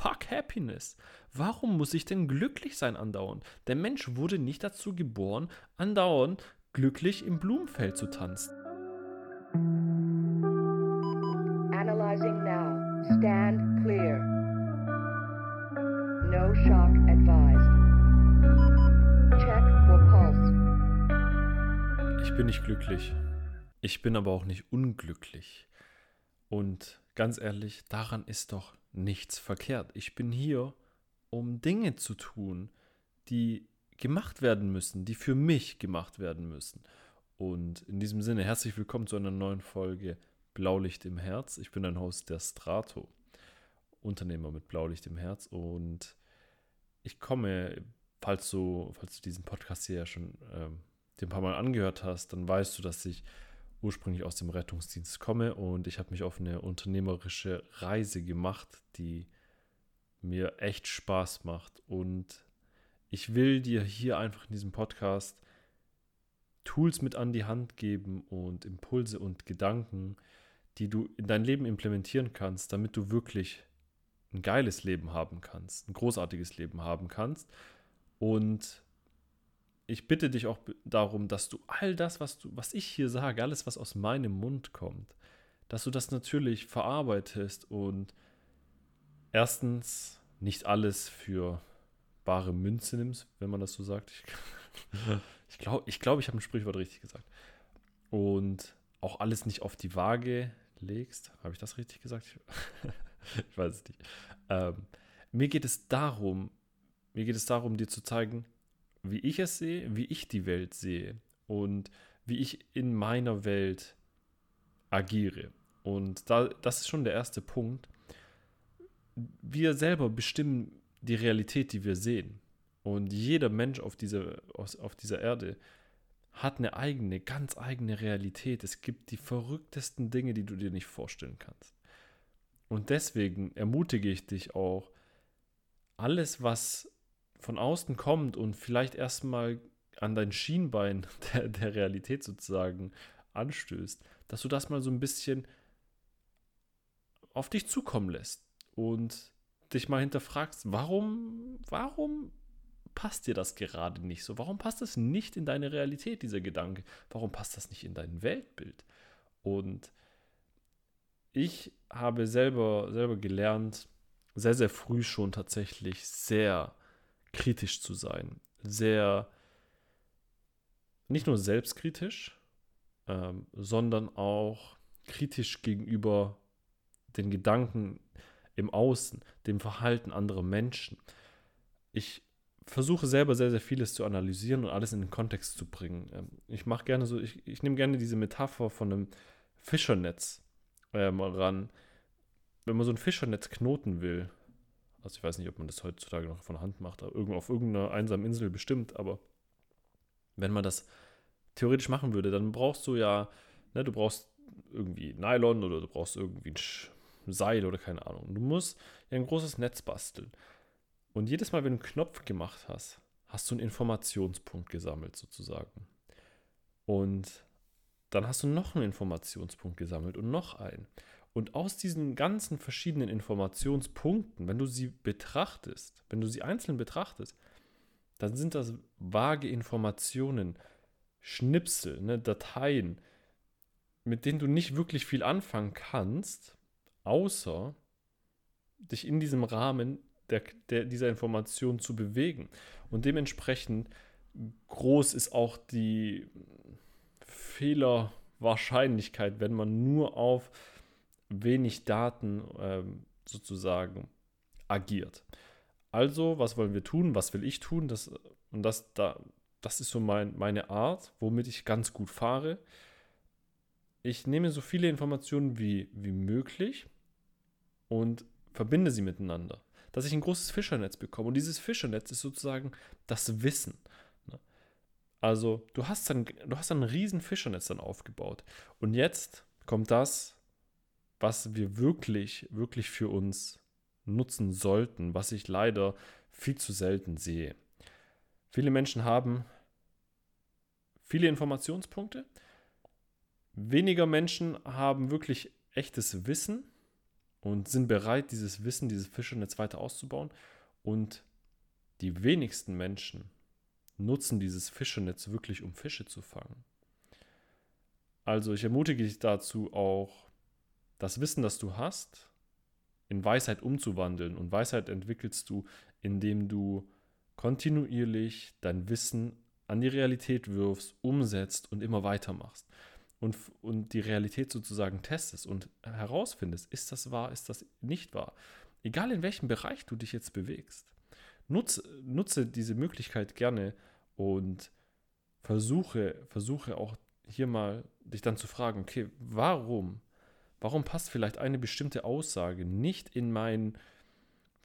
fuck happiness? Warum muss ich denn glücklich sein andauernd? Der Mensch wurde nicht dazu geboren, andauernd glücklich im Blumenfeld zu tanzen. Analyzing now. Stand clear. No shock advised. Check for pulse. Ich bin nicht glücklich. Ich bin aber auch nicht unglücklich. Und ganz ehrlich, daran ist doch nichts verkehrt. Ich bin hier, um Dinge zu tun, die gemacht werden müssen, die für mich gemacht werden müssen. Und in diesem Sinne, herzlich willkommen zu einer neuen Folge Blaulicht im Herz. Ich bin ein Host der Strato, Unternehmer mit Blaulicht im Herz. Und ich komme, falls du, falls du diesen Podcast hier ja schon ähm, ein paar Mal angehört hast, dann weißt du, dass ich ursprünglich aus dem Rettungsdienst komme und ich habe mich auf eine unternehmerische Reise gemacht, die mir echt Spaß macht. Und ich will dir hier einfach in diesem Podcast Tools mit an die Hand geben und Impulse und Gedanken, die du in dein Leben implementieren kannst, damit du wirklich ein geiles Leben haben kannst, ein großartiges Leben haben kannst und ich bitte dich auch darum, dass du all das, was du, was ich hier sage, alles, was aus meinem Mund kommt, dass du das natürlich verarbeitest und erstens nicht alles für bare Münze nimmst, wenn man das so sagt. Ich, ich glaube, ich, glaub, ich habe ein Sprichwort richtig gesagt. Und auch alles nicht auf die Waage legst. Habe ich das richtig gesagt? Ich, ich weiß es nicht. Ähm, mir geht es darum, mir geht es darum, dir zu zeigen, wie ich es sehe, wie ich die Welt sehe und wie ich in meiner Welt agiere. Und da, das ist schon der erste Punkt. Wir selber bestimmen die Realität, die wir sehen. Und jeder Mensch auf dieser, auf dieser Erde hat eine eigene, ganz eigene Realität. Es gibt die verrücktesten Dinge, die du dir nicht vorstellen kannst. Und deswegen ermutige ich dich auch, alles, was von außen kommt und vielleicht erstmal an dein Schienbein der, der Realität sozusagen anstößt, dass du das mal so ein bisschen auf dich zukommen lässt und dich mal hinterfragst, warum, warum passt dir das gerade nicht so? Warum passt das nicht in deine Realität, dieser Gedanke? Warum passt das nicht in dein Weltbild? Und ich habe selber, selber gelernt, sehr, sehr früh schon tatsächlich sehr kritisch zu sein. Sehr, nicht nur selbstkritisch, ähm, sondern auch kritisch gegenüber den Gedanken im Außen, dem Verhalten anderer Menschen. Ich versuche selber sehr, sehr vieles zu analysieren und alles in den Kontext zu bringen. Ähm, ich mache gerne so, ich, ich nehme gerne diese Metapher von einem Fischernetz ähm, ran. Wenn man so ein Fischernetz knoten will, also ich weiß nicht, ob man das heutzutage noch von Hand macht, auf irgendeiner einsamen Insel bestimmt, aber wenn man das theoretisch machen würde, dann brauchst du ja, ne, du brauchst irgendwie Nylon oder du brauchst irgendwie ein Seil oder keine Ahnung. Du musst ja ein großes Netz basteln. Und jedes Mal, wenn du einen Knopf gemacht hast, hast du einen Informationspunkt gesammelt sozusagen. Und dann hast du noch einen Informationspunkt gesammelt und noch einen. Und aus diesen ganzen verschiedenen Informationspunkten, wenn du sie betrachtest, wenn du sie einzeln betrachtest, dann sind das vage Informationen, Schnipsel, ne, Dateien, mit denen du nicht wirklich viel anfangen kannst, außer dich in diesem Rahmen der, der, dieser Information zu bewegen. Und dementsprechend groß ist auch die Fehlerwahrscheinlichkeit, wenn man nur auf wenig Daten ähm, sozusagen agiert. Also, was wollen wir tun? Was will ich tun? Das, und das, da, das ist so mein, meine Art, womit ich ganz gut fahre. Ich nehme so viele Informationen wie, wie möglich und verbinde sie miteinander. Dass ich ein großes Fischernetz bekomme. Und dieses Fischernetz ist sozusagen das Wissen. Ne? Also, du hast dann, du hast dann ein riesen Fischernetz dann aufgebaut. Und jetzt kommt das, was wir wirklich, wirklich für uns nutzen sollten, was ich leider viel zu selten sehe. Viele Menschen haben viele Informationspunkte. Weniger Menschen haben wirklich echtes Wissen und sind bereit, dieses Wissen, dieses Fischernetz weiter auszubauen. Und die wenigsten Menschen nutzen dieses Fischernetz wirklich, um Fische zu fangen. Also ich ermutige dich dazu auch, das Wissen, das du hast, in Weisheit umzuwandeln. Und Weisheit entwickelst du, indem du kontinuierlich dein Wissen an die Realität wirfst, umsetzt und immer weitermachst. Und, und die Realität sozusagen testest und herausfindest, ist das wahr, ist das nicht wahr. Egal in welchem Bereich du dich jetzt bewegst. Nutze, nutze diese Möglichkeit gerne und versuche, versuche auch hier mal dich dann zu fragen, okay, warum, warum passt vielleicht eine bestimmte Aussage nicht in mein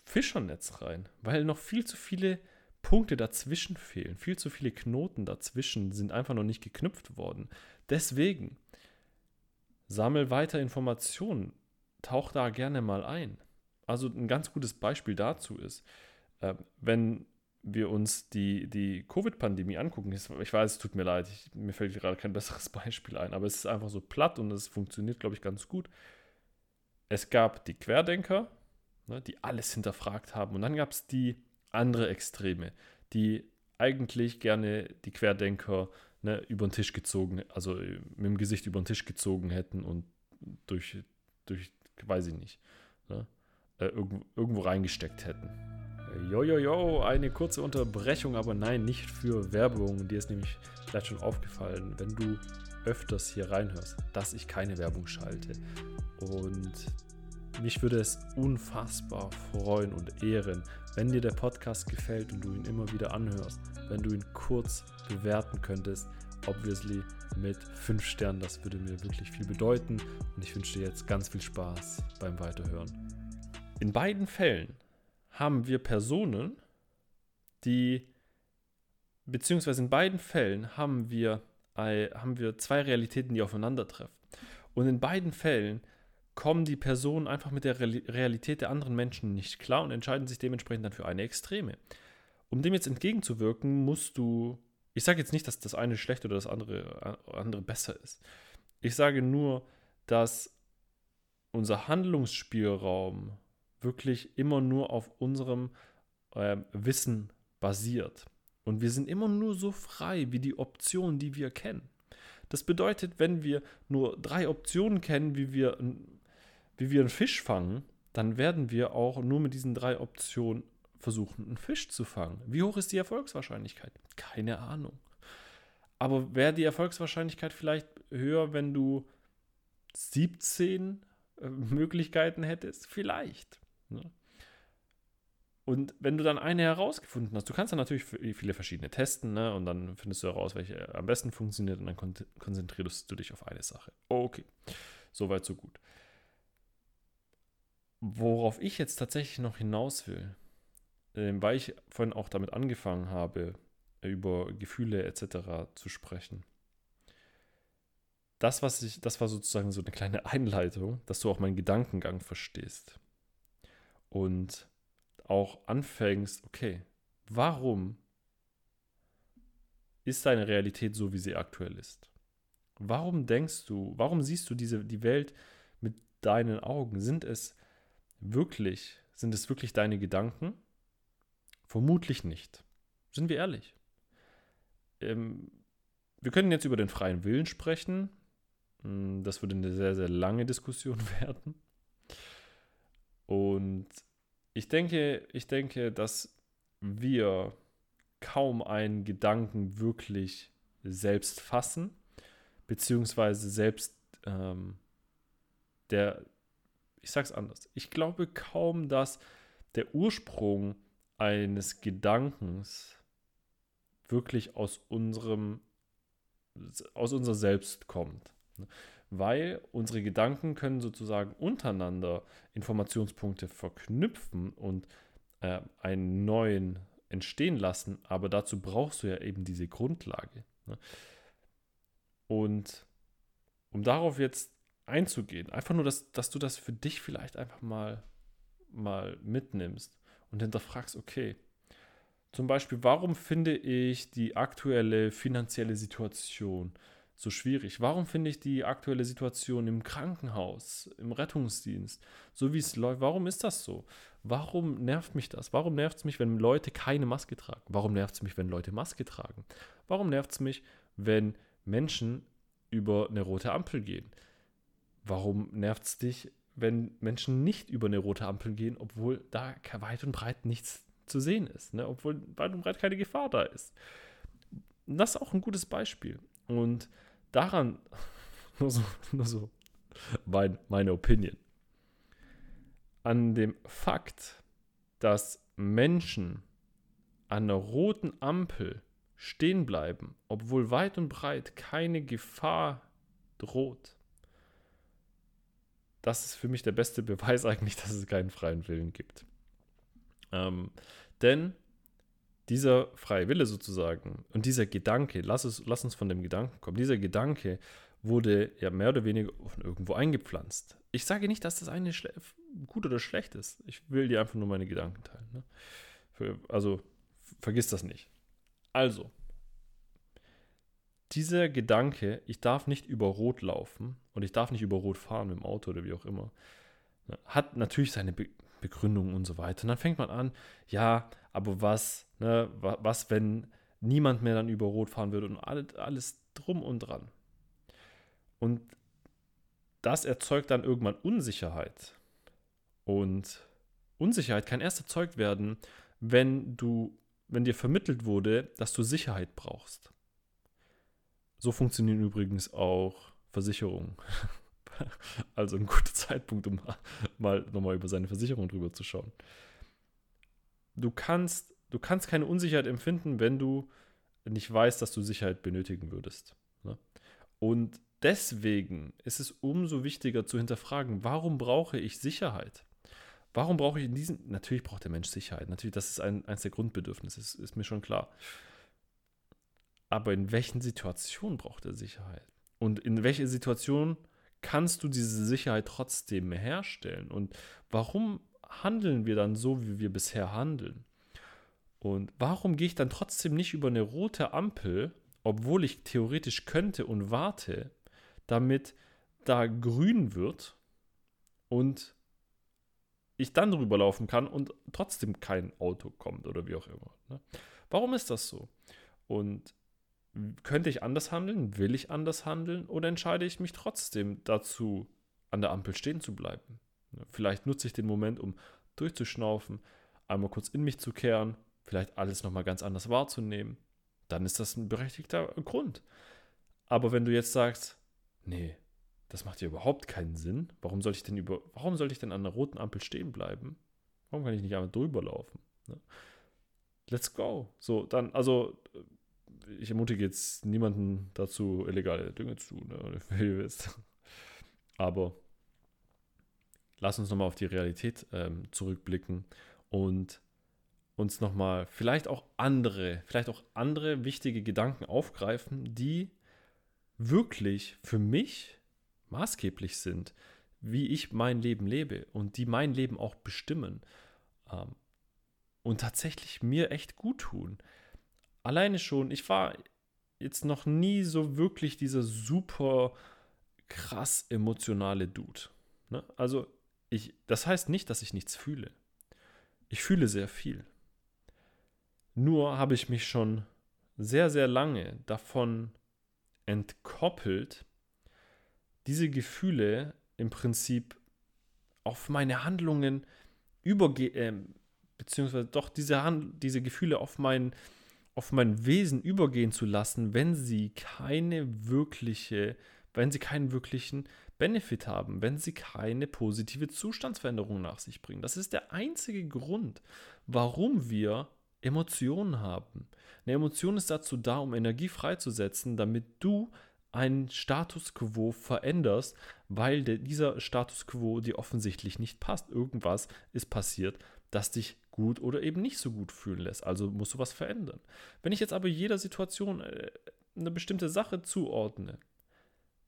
Fischernetz rein? Weil noch viel zu viele Punkte dazwischen fehlen, viel zu viele Knoten dazwischen sind einfach noch nicht geknüpft worden. Deswegen, sammel weiter Informationen, tauch da gerne mal ein. Also ein ganz gutes Beispiel dazu ist, äh, wenn wir uns die, die Covid-Pandemie angucken, ich weiß, es tut mir leid, ich, mir fällt gerade kein besseres Beispiel ein, aber es ist einfach so platt und es funktioniert, glaube ich, ganz gut. Es gab die Querdenker, ne, die alles hinterfragt haben, und dann gab es die andere Extreme, die eigentlich gerne die Querdenker ne, über den Tisch gezogen, also mit dem Gesicht über den Tisch gezogen hätten und durch, durch weiß ich nicht, ne, äh, irgendwo, irgendwo reingesteckt hätten. Jojojo, eine kurze Unterbrechung, aber nein, nicht für Werbung. Dir ist nämlich vielleicht schon aufgefallen, wenn du öfters hier reinhörst, dass ich keine Werbung schalte. Und mich würde es unfassbar freuen und ehren, wenn dir der Podcast gefällt und du ihn immer wieder anhörst, wenn du ihn kurz bewerten könntest, obviously mit 5 Sternen, das würde mir wirklich viel bedeuten und ich wünsche dir jetzt ganz viel Spaß beim Weiterhören. In beiden Fällen haben wir Personen, die, beziehungsweise in beiden Fällen haben wir, haben wir zwei Realitäten, die aufeinandertreffen. Und in beiden Fällen kommen die Personen einfach mit der Realität der anderen Menschen nicht klar und entscheiden sich dementsprechend dann für eine Extreme. Um dem jetzt entgegenzuwirken, musst du, ich sage jetzt nicht, dass das eine schlecht oder das andere, andere besser ist. Ich sage nur, dass unser Handlungsspielraum wirklich immer nur auf unserem äh, Wissen basiert. Und wir sind immer nur so frei wie die Optionen, die wir kennen. Das bedeutet, wenn wir nur drei Optionen kennen, wie wir, wie wir einen Fisch fangen, dann werden wir auch nur mit diesen drei Optionen versuchen, einen Fisch zu fangen. Wie hoch ist die Erfolgswahrscheinlichkeit? Keine Ahnung. Aber wäre die Erfolgswahrscheinlichkeit vielleicht höher, wenn du 17 äh, Möglichkeiten hättest? Vielleicht. Ne? Und wenn du dann eine herausgefunden hast, du kannst dann natürlich viele verschiedene testen, ne? Und dann findest du heraus, welche am besten funktioniert und dann kon konzentrierst du dich auf eine Sache. Okay, soweit, so gut. Worauf ich jetzt tatsächlich noch hinaus will, äh, weil ich vorhin auch damit angefangen habe, über Gefühle etc. zu sprechen. Das, was ich, das war sozusagen so eine kleine Einleitung, dass du auch meinen Gedankengang verstehst und auch anfängst, okay, warum ist deine Realität so, wie sie aktuell ist? Warum denkst du, warum siehst du diese, die Welt mit deinen Augen? Sind es wirklich, sind es wirklich deine Gedanken? Vermutlich nicht. Sind wir ehrlich? Ähm, wir können jetzt über den freien Willen sprechen. Hm, das würde eine sehr, sehr lange Diskussion werden. Und ich denke, ich denke, dass wir kaum einen Gedanken wirklich selbst fassen, beziehungsweise selbst ähm, der, ich sag's anders, ich glaube kaum, dass der Ursprung eines Gedankens wirklich aus unserem, aus unser Selbst kommt weil unsere Gedanken können sozusagen untereinander Informationspunkte verknüpfen und äh, einen neuen entstehen lassen, aber dazu brauchst du ja eben diese Grundlage. Ne? Und um darauf jetzt einzugehen, einfach nur, dass, dass du das für dich vielleicht einfach mal, mal mitnimmst und hinterfragst, okay, zum Beispiel, warum finde ich die aktuelle finanzielle Situation so schwierig? Warum finde ich die aktuelle Situation im Krankenhaus, im Rettungsdienst, so wie es läuft, warum ist das so? Warum nervt mich das? Warum nervt es mich, wenn Leute keine Maske tragen? Warum nervt es mich, wenn Leute Maske tragen? Warum nervt es mich, wenn Menschen über eine rote Ampel gehen? Warum nervt es dich, wenn Menschen nicht über eine rote Ampel gehen, obwohl da weit und breit nichts zu sehen ist, ne? obwohl weit und breit keine Gefahr da ist? Das ist auch ein gutes Beispiel. Und daran, nur so, nur so mein, meine Opinion, an dem Fakt, dass Menschen an einer roten Ampel stehen bleiben, obwohl weit und breit keine Gefahr droht, das ist für mich der beste Beweis eigentlich, dass es keinen freien Willen gibt. Ähm, denn dieser freie Wille sozusagen und dieser Gedanke, lass, es, lass uns von dem Gedanken kommen, dieser Gedanke wurde ja mehr oder weniger irgendwo eingepflanzt. Ich sage nicht, dass das eine gut oder schlecht ist. Ich will dir einfach nur meine Gedanken teilen. Ne? Für, also vergiss das nicht. Also, dieser Gedanke, ich darf nicht über Rot laufen und ich darf nicht über Rot fahren mit dem Auto oder wie auch immer, ne, hat natürlich seine Be Begründung und so weiter. Und dann fängt man an, ja, aber was, ne, was, wenn niemand mehr dann über Rot fahren würde und alles, alles drum und dran. Und das erzeugt dann irgendwann Unsicherheit. Und Unsicherheit kann erst erzeugt werden, wenn du, wenn dir vermittelt wurde, dass du Sicherheit brauchst. So funktionieren übrigens auch Versicherungen. also ein guter Zeitpunkt, um mal nochmal über seine Versicherung drüber zu schauen. Du kannst, du kannst keine Unsicherheit empfinden, wenn du nicht weißt, dass du Sicherheit benötigen würdest. Ne? Und deswegen ist es umso wichtiger zu hinterfragen, warum brauche ich Sicherheit? Warum brauche ich in diesem, natürlich braucht der Mensch Sicherheit, natürlich, das ist ein, eines der Grundbedürfnisse, ist, ist mir schon klar. Aber in welchen Situationen braucht er Sicherheit? Und in welcher Situation kannst du diese Sicherheit trotzdem herstellen? Und warum handeln wir dann so, wie wir bisher handeln? Und warum gehe ich dann trotzdem nicht über eine rote Ampel, obwohl ich theoretisch könnte und warte, damit da grün wird und ich dann drüber laufen kann und trotzdem kein Auto kommt oder wie auch immer. Ne? Warum ist das so? Und könnte ich anders handeln? Will ich anders handeln? Oder entscheide ich mich trotzdem dazu, an der Ampel stehen zu bleiben? Vielleicht nutze ich den Moment, um durchzuschnaufen, einmal kurz in mich zu kehren, vielleicht alles nochmal ganz anders wahrzunehmen. Dann ist das ein berechtigter Grund. Aber wenn du jetzt sagst, nee, das macht ja überhaupt keinen Sinn, warum soll ich denn über, warum soll ich denn an der roten Ampel stehen bleiben? Warum kann ich nicht einfach drüber laufen? Let's go. So, dann, also ich ermutige jetzt niemanden dazu, illegale Dinge zu tun, ne. Aber lass uns nochmal auf die Realität ähm, zurückblicken und uns nochmal vielleicht auch andere, vielleicht auch andere wichtige Gedanken aufgreifen, die wirklich für mich maßgeblich sind, wie ich mein Leben lebe und die mein Leben auch bestimmen ähm, und tatsächlich mir echt gut tun alleine schon, ich war jetzt noch nie so wirklich dieser super krass emotionale Dude. Ne? Also, ich, das heißt nicht, dass ich nichts fühle. Ich fühle sehr viel. Nur habe ich mich schon sehr, sehr lange davon entkoppelt, diese Gefühle im Prinzip auf meine Handlungen übergehen, äh, beziehungsweise doch diese, Hand diese Gefühle auf mein auf mein Wesen übergehen zu lassen, wenn sie keine wirkliche, wenn sie keinen wirklichen Benefit haben, wenn sie keine positive Zustandsveränderung nach sich bringen. Das ist der einzige Grund, warum wir Emotionen haben. Eine Emotion ist dazu da, um Energie freizusetzen, damit du einen Status quo veränderst, weil dieser Status quo dir offensichtlich nicht passt. Irgendwas ist passiert, das dich gut oder eben nicht so gut fühlen lässt. Also musst du was verändern. Wenn ich jetzt aber jeder Situation äh, eine bestimmte Sache zuordne,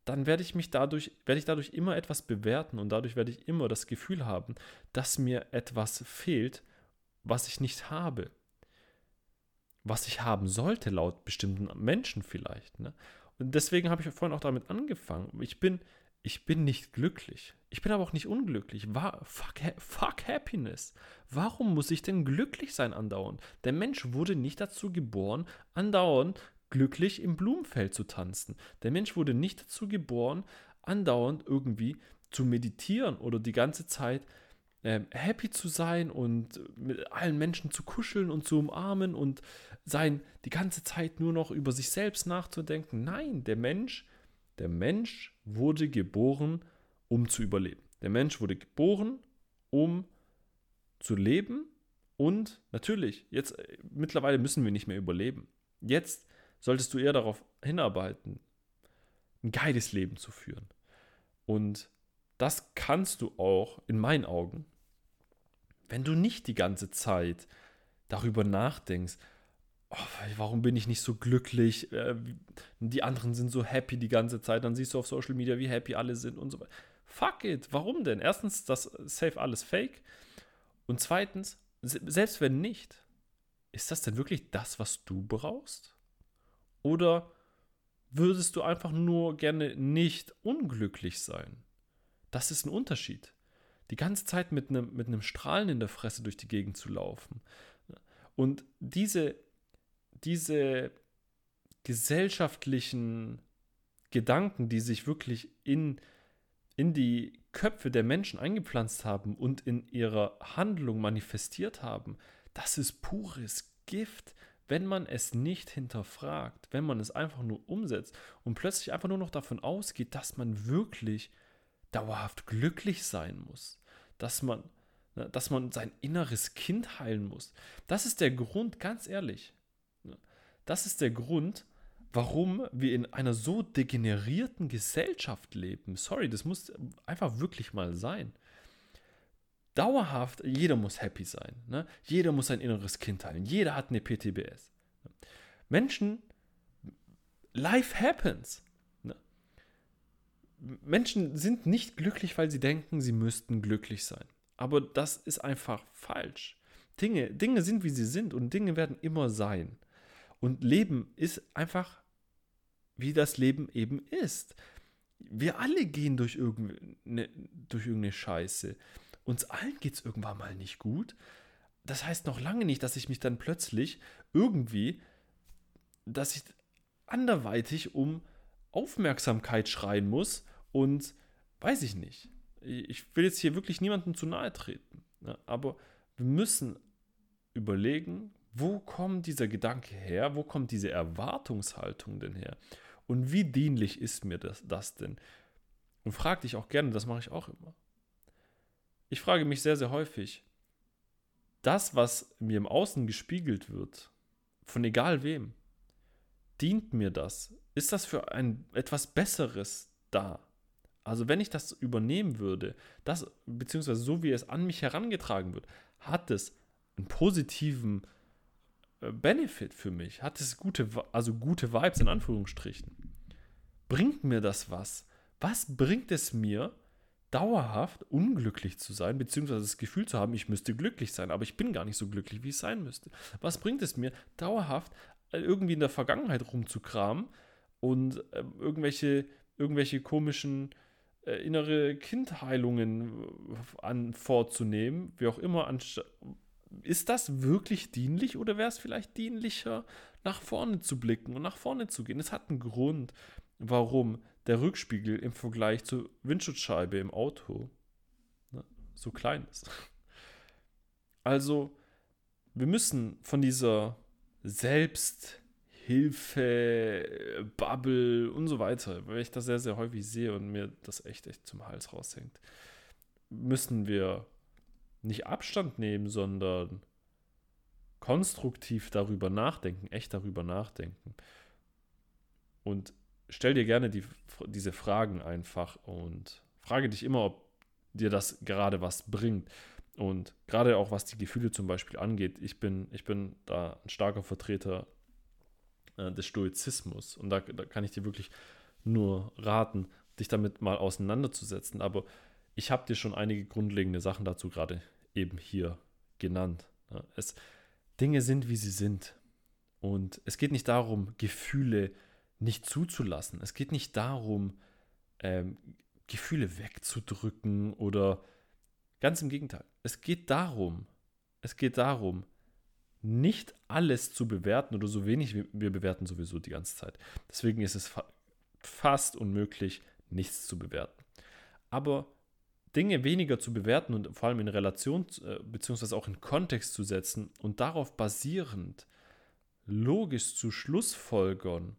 dann werde ich mich dadurch, werde ich dadurch immer etwas bewerten und dadurch werde ich immer das Gefühl haben, dass mir etwas fehlt, was ich nicht habe. Was ich haben sollte, laut bestimmten Menschen vielleicht. Ne? Und deswegen habe ich vorhin auch damit angefangen. Ich bin, ich bin nicht glücklich. Ich bin aber auch nicht unglücklich. War, fuck, fuck Happiness. Warum muss ich denn glücklich sein andauernd? Der Mensch wurde nicht dazu geboren, andauernd glücklich im Blumenfeld zu tanzen. Der Mensch wurde nicht dazu geboren, andauernd irgendwie zu meditieren oder die ganze Zeit äh, happy zu sein und mit allen Menschen zu kuscheln und zu umarmen und sein die ganze Zeit nur noch über sich selbst nachzudenken. Nein, der Mensch, der Mensch wurde geboren, um zu überleben. Der Mensch wurde geboren, um zu leben und natürlich, jetzt äh, mittlerweile müssen wir nicht mehr überleben. Jetzt solltest du eher darauf hinarbeiten, ein geiles Leben zu führen. Und das kannst du auch in meinen Augen, wenn du nicht die ganze Zeit darüber nachdenkst, oh, warum bin ich nicht so glücklich, äh, die anderen sind so happy die ganze Zeit, dann siehst du auf Social Media, wie happy alle sind und so weiter. Fuck it, warum denn? Erstens, das safe alles fake. Und zweitens, selbst wenn nicht, ist das denn wirklich das, was du brauchst? Oder würdest du einfach nur gerne nicht unglücklich sein? Das ist ein Unterschied. Die ganze Zeit mit einem, mit einem Strahlen in der Fresse durch die Gegend zu laufen. Und diese, diese gesellschaftlichen Gedanken, die sich wirklich in, in die Köpfe der Menschen eingepflanzt haben und in ihrer Handlung manifestiert haben, das ist pures Gift wenn man es nicht hinterfragt, wenn man es einfach nur umsetzt und plötzlich einfach nur noch davon ausgeht, dass man wirklich dauerhaft glücklich sein muss, dass man, ne, dass man sein inneres Kind heilen muss. Das ist der Grund, ganz ehrlich. Ne, das ist der Grund, warum wir in einer so degenerierten Gesellschaft leben. Sorry, das muss einfach wirklich mal sein dauerhaft, jeder muss happy sein. Ne? Jeder muss sein inneres Kind teilen. Jeder hat eine PTBS. Menschen, life happens. Ne? Menschen sind nicht glücklich, weil sie denken, sie müssten glücklich sein. Aber das ist einfach falsch. Dinge, Dinge sind, wie sie sind und Dinge werden immer sein. Und Leben ist einfach, wie das Leben eben ist. Wir alle gehen durch irgendeine, durch irgendeine Scheiße uns allen geht es irgendwann mal nicht gut. Das heißt noch lange nicht, dass ich mich dann plötzlich irgendwie, dass ich anderweitig um Aufmerksamkeit schreien muss und weiß ich nicht. Ich will jetzt hier wirklich niemandem zu nahe treten. Ne? Aber wir müssen überlegen, wo kommt dieser Gedanke her? Wo kommt diese Erwartungshaltung denn her? Und wie dienlich ist mir das, das denn? Und frag dich auch gerne, das mache ich auch immer ich frage mich sehr, sehr häufig, das, was mir im Außen gespiegelt wird, von egal wem, dient mir das? Ist das für ein etwas Besseres da? Also wenn ich das übernehmen würde, das, beziehungsweise so wie es an mich herangetragen wird, hat es einen positiven Benefit für mich? Hat es gute, also gute Vibes in Anführungsstrichen? Bringt mir das was? Was bringt es mir, dauerhaft unglücklich zu sein, beziehungsweise das Gefühl zu haben, ich müsste glücklich sein, aber ich bin gar nicht so glücklich, wie ich sein müsste. Was bringt es mir, dauerhaft äh, irgendwie in der Vergangenheit rumzukramen und äh, irgendwelche, irgendwelche komischen äh, innere Kindheilungen äh, an, vorzunehmen, wie auch immer, ist das wirklich dienlich oder wäre es vielleicht dienlicher, nach vorne zu blicken und nach vorne zu gehen? Es hat einen Grund, warum der Rückspiegel im Vergleich zur Windschutzscheibe im Auto ne, so klein ist. Also, wir müssen von dieser Selbsthilfe, Bubble und so weiter, weil ich das sehr, sehr häufig sehe und mir das echt, echt zum Hals raushängt, müssen wir nicht Abstand nehmen, sondern konstruktiv darüber nachdenken, echt darüber nachdenken. Und stell dir gerne die, diese Fragen einfach und frage dich immer, ob dir das gerade was bringt. Und gerade auch was die Gefühle zum Beispiel angeht, ich bin, ich bin da ein starker Vertreter äh, des Stoizismus. Und da, da kann ich dir wirklich nur raten, dich damit mal auseinanderzusetzen. Aber ich habe dir schon einige grundlegende Sachen dazu gerade eben hier genannt. Ja, es, Dinge sind, wie sie sind. Und es geht nicht darum, Gefühle nicht zuzulassen. Es geht nicht darum, ähm, Gefühle wegzudrücken oder ganz im Gegenteil. Es geht darum, es geht darum, nicht alles zu bewerten oder so wenig wir bewerten sowieso die ganze Zeit. Deswegen ist es fa fast unmöglich, nichts zu bewerten. Aber Dinge weniger zu bewerten und vor allem in Relation äh, beziehungsweise auch in Kontext zu setzen und darauf basierend logisch zu Schlussfolgern,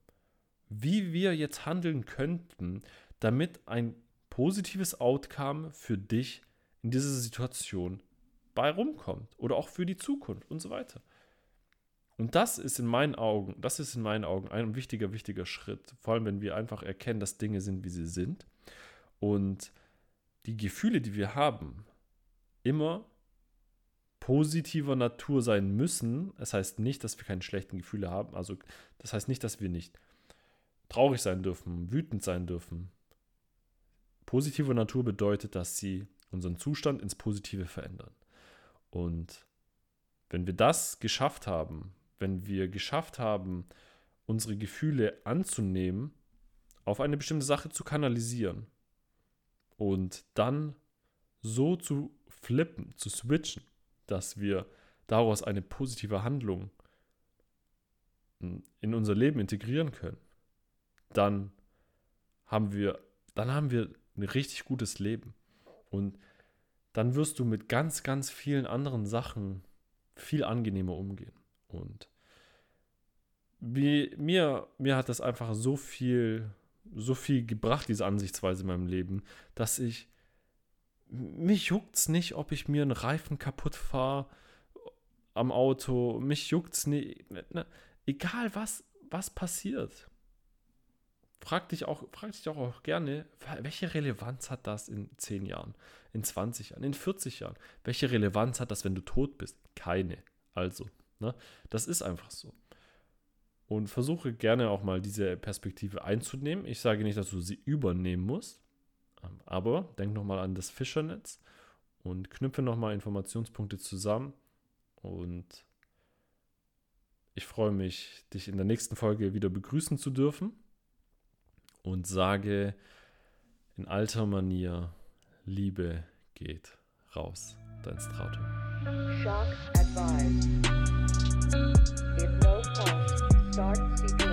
wie wir jetzt handeln könnten, damit ein positives Outcome für dich in dieser Situation bei rumkommt oder auch für die Zukunft und so weiter. Und das ist in meinen Augen, das ist in meinen Augen ein wichtiger, wichtiger Schritt, vor allem wenn wir einfach erkennen, dass Dinge sind, wie sie sind und die Gefühle, die wir haben, immer positiver Natur sein müssen. Das heißt nicht, dass wir keine schlechten Gefühle haben. Also das heißt nicht, dass wir nicht traurig sein dürfen, wütend sein dürfen. Positive Natur bedeutet, dass sie unseren Zustand ins Positive verändern. Und wenn wir das geschafft haben, wenn wir geschafft haben, unsere Gefühle anzunehmen, auf eine bestimmte Sache zu kanalisieren und dann so zu flippen, zu switchen, dass wir daraus eine positive Handlung in unser Leben integrieren können, dann haben wir, dann haben wir ein richtig gutes Leben. Und dann wirst du mit ganz, ganz vielen anderen Sachen viel angenehmer umgehen. Und wie, mir, mir hat das einfach so viel, so viel gebracht, diese Ansichtsweise in meinem Leben, dass ich, mich juckt's nicht, ob ich mir einen Reifen kaputt fahre am Auto, mich juckt's nicht, ne, egal was, was passiert. Frag dich, auch, frag dich auch, auch gerne, welche Relevanz hat das in 10 Jahren, in 20 Jahren, in 40 Jahren? Welche Relevanz hat das, wenn du tot bist? Keine. Also, ne? das ist einfach so. Und versuche gerne auch mal diese Perspektive einzunehmen. Ich sage nicht, dass du sie übernehmen musst, ähm, aber denk nochmal an das Fischernetz und knüpfe nochmal Informationspunkte zusammen. Und ich freue mich, dich in der nächsten Folge wieder begrüßen zu dürfen und sage in alter Manier, Liebe geht raus. Dein Strato. Shock advised. www.cpc.com.